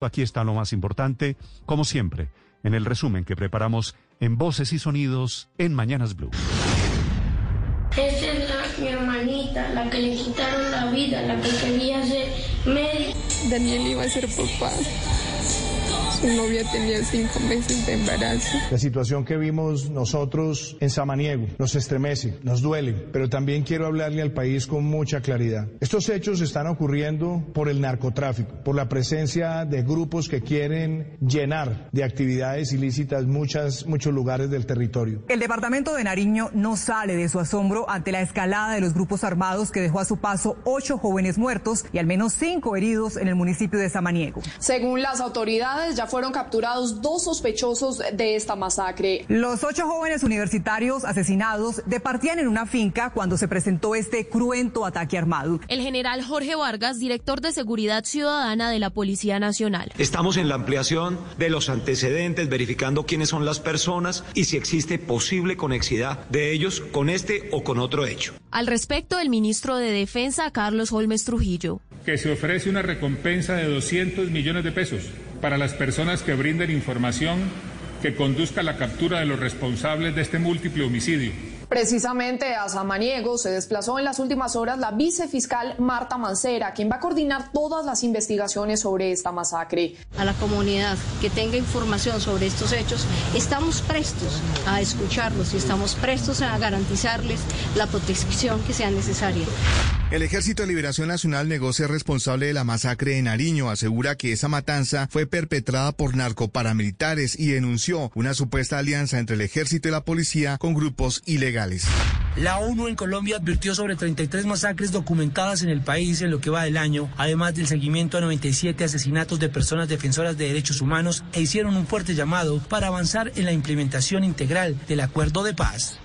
Aquí está lo más importante, como siempre, en el resumen que preparamos en Voces y Sonidos en Mañanas Blue. Esa es la, mi hermanita, la que le quitaron la vida, la que quería ser médico. Daniel iba a ser papá. Su novia tenía cinco meses de embarazo. La situación que vimos nosotros en Samaniego nos estremece, nos duele, pero también quiero hablarle al país con mucha claridad. Estos hechos están ocurriendo por el narcotráfico, por la presencia de grupos que quieren llenar de actividades ilícitas muchas, muchos lugares del territorio. El departamento de Nariño no sale de su asombro ante la escalada de los grupos armados que dejó a su paso ocho jóvenes muertos y al menos cinco heridos en el municipio de Samaniego. Según las autoridades, ya fueron capturados dos sospechosos de esta masacre. Los ocho jóvenes universitarios asesinados departían en una finca cuando se presentó este cruento ataque armado. El general Jorge Vargas, director de Seguridad Ciudadana de la Policía Nacional. Estamos en la ampliación de los antecedentes, verificando quiénes son las personas y si existe posible conexidad de ellos con este o con otro hecho. Al respecto, el ministro de Defensa, Carlos Holmes Trujillo. Que se ofrece una recompensa de 200 millones de pesos para las personas que brinden información que conduzca a la captura de los responsables de este múltiple homicidio. Precisamente a Samaniego se desplazó en las últimas horas la vicefiscal Marta Mancera, quien va a coordinar todas las investigaciones sobre esta masacre. A la comunidad que tenga información sobre estos hechos, estamos prestos a escucharlos y estamos prestos a garantizarles la protección que sea necesaria. El Ejército de Liberación Nacional negó ser responsable de la masacre en Nariño. Asegura que esa matanza fue perpetrada por narcoparamilitares y denunció una supuesta alianza entre el ejército y la policía con grupos ilegales. La ONU en Colombia advirtió sobre 33 masacres documentadas en el país en lo que va del año, además del seguimiento a 97 asesinatos de personas defensoras de derechos humanos e hicieron un fuerte llamado para avanzar en la implementación integral del acuerdo de paz.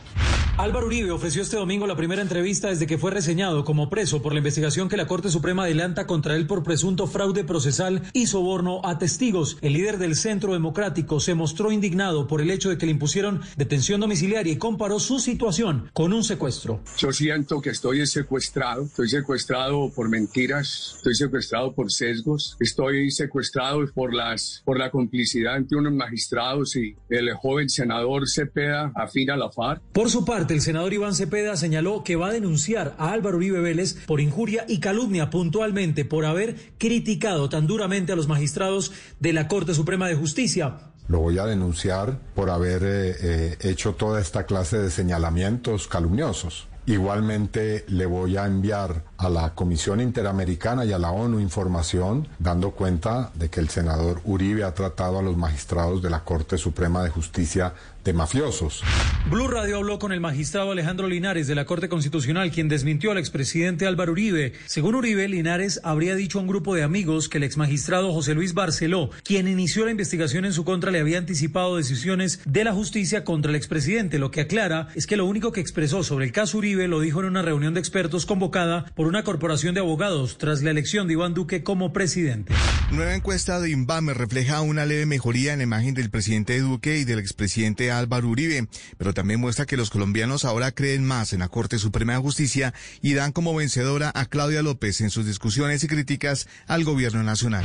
Álvaro Uribe ofreció este domingo la primera entrevista desde que fue reseñado como preso por la investigación que la Corte Suprema adelanta contra él por presunto fraude procesal y soborno a testigos. El líder del Centro Democrático se mostró indignado por el hecho de que le impusieron detención domiciliaria y comparó su situación con un secuestro. Yo siento que estoy secuestrado, estoy secuestrado por mentiras, estoy secuestrado por sesgos, estoy secuestrado por las por la complicidad entre unos magistrados y el joven senador Cepeda afín a la FARC. Por su parte, el senador Iván Cepeda señaló que va a denunciar a Álvaro Uribe Vélez por injuria y calumnia puntualmente por haber criticado tan duramente a los magistrados de la Corte Suprema de Justicia. Lo voy a denunciar por haber eh, eh, hecho toda esta clase de señalamientos calumniosos. Igualmente le voy a enviar a la Comisión Interamericana y a la ONU información dando cuenta de que el senador Uribe ha tratado a los magistrados de la Corte Suprema de Justicia de mafiosos. Blue Radio habló con el magistrado Alejandro Linares de la Corte Constitucional, quien desmintió al expresidente Álvaro Uribe. Según Uribe, Linares habría dicho a un grupo de amigos que el exmagistrado José Luis Barceló, quien inició la investigación en su contra, le había anticipado decisiones de la justicia contra el expresidente. Lo que aclara es que lo único que expresó sobre el caso Uribe lo dijo en una reunión de expertos convocada por una corporación de abogados tras la elección de Iván Duque como presidente. Nueva encuesta de Inbame refleja una leve mejoría en la imagen del presidente Duque y del expresidente Álvaro Uribe, pero también muestra que los colombianos ahora creen más en la Corte Suprema de Justicia y dan como vencedora a Claudia López en sus discusiones y críticas al gobierno nacional.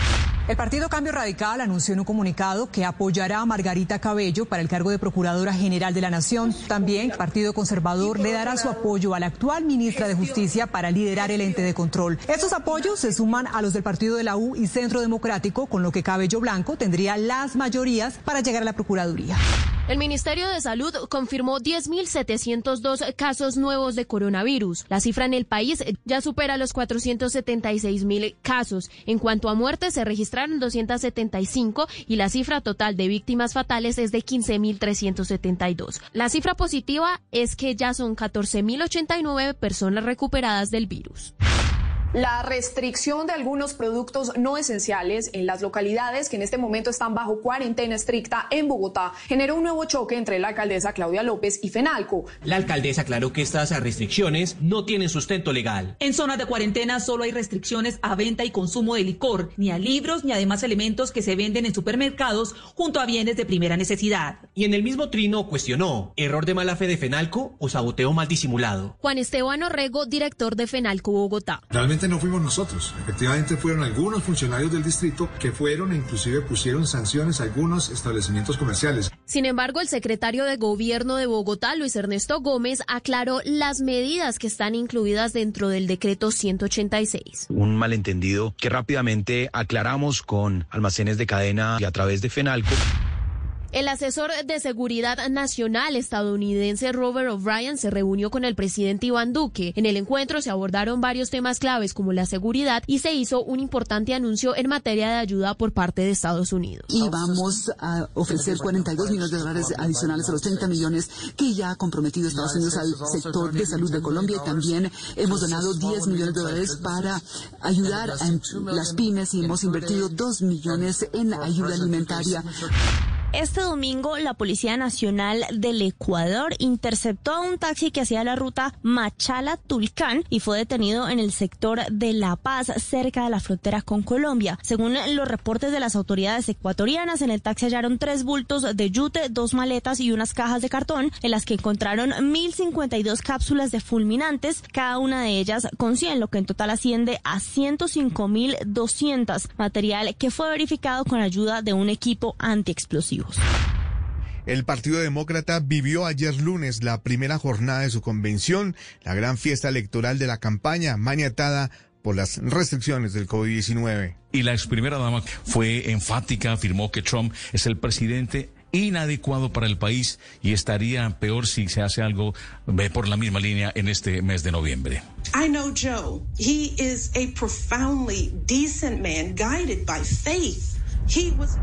El Partido Cambio Radical anunció en un comunicado que apoyará a Margarita Cabello para el cargo de Procuradora General de la Nación. También el Partido Conservador le dará su apoyo a la actual ministra de Justicia para liderar el ente de control. Estos apoyos se suman a los del Partido de la U y Centro Democrático, con lo que Cabello Blanco tendría las mayorías para llegar a la Procuraduría. El Ministerio de Salud confirmó 10.702 casos nuevos de coronavirus. La cifra en el país ya supera los 476.000 casos. En cuanto a muertes, se registraron 275 y la cifra total de víctimas fatales es de 15.372. La cifra positiva es que ya son 14.089 personas recuperadas del virus. La restricción de algunos productos no esenciales en las localidades que en este momento están bajo cuarentena estricta en Bogotá generó un nuevo choque entre la alcaldesa Claudia López y Fenalco. La alcaldesa aclaró que estas restricciones no tienen sustento legal. En zonas de cuarentena solo hay restricciones a venta y consumo de licor, ni a libros ni a demás elementos que se venden en supermercados junto a bienes de primera necesidad. Y en el mismo trino cuestionó, ¿error de mala fe de Fenalco o saboteo mal disimulado? Juan Esteban Orrego, director de Fenalco Bogotá. Realmente efectivamente no fuimos nosotros, efectivamente fueron algunos funcionarios del distrito que fueron e inclusive pusieron sanciones a algunos establecimientos comerciales. Sin embargo, el secretario de Gobierno de Bogotá, Luis Ernesto Gómez, aclaró las medidas que están incluidas dentro del decreto 186. Un malentendido que rápidamente aclaramos con almacenes de cadena y a través de FENALCO. El asesor de seguridad nacional estadounidense Robert O'Brien se reunió con el presidente Iván Duque. En el encuentro se abordaron varios temas claves como la seguridad y se hizo un importante anuncio en materia de ayuda por parte de Estados Unidos. Y vamos a ofrecer 42 millones de dólares adicionales a los 30 millones que ya ha comprometido Estados Unidos al sector de salud de Colombia y también hemos donado 10 millones de dólares para ayudar a las pymes y hemos invertido 2 millones en ayuda alimentaria. Este domingo, la Policía Nacional del Ecuador interceptó a un taxi que hacía la ruta Machala-Tulcán y fue detenido en el sector de La Paz, cerca de la frontera con Colombia. Según los reportes de las autoridades ecuatorianas, en el taxi hallaron tres bultos de yute, dos maletas y unas cajas de cartón, en las que encontraron 1.052 cápsulas de fulminantes, cada una de ellas con 100, lo que en total asciende a 105.200, material que fue verificado con ayuda de un equipo antiexplosivo. El Partido Demócrata vivió ayer lunes la primera jornada de su convención, la gran fiesta electoral de la campaña, maniatada por las restricciones del COVID-19. Y la ex primera dama fue enfática, afirmó que Trump es el presidente inadecuado para el país y estaría peor si se hace algo por la misma línea en este mes de noviembre. I know Joe. He is a profoundly decent man guided by faith. He was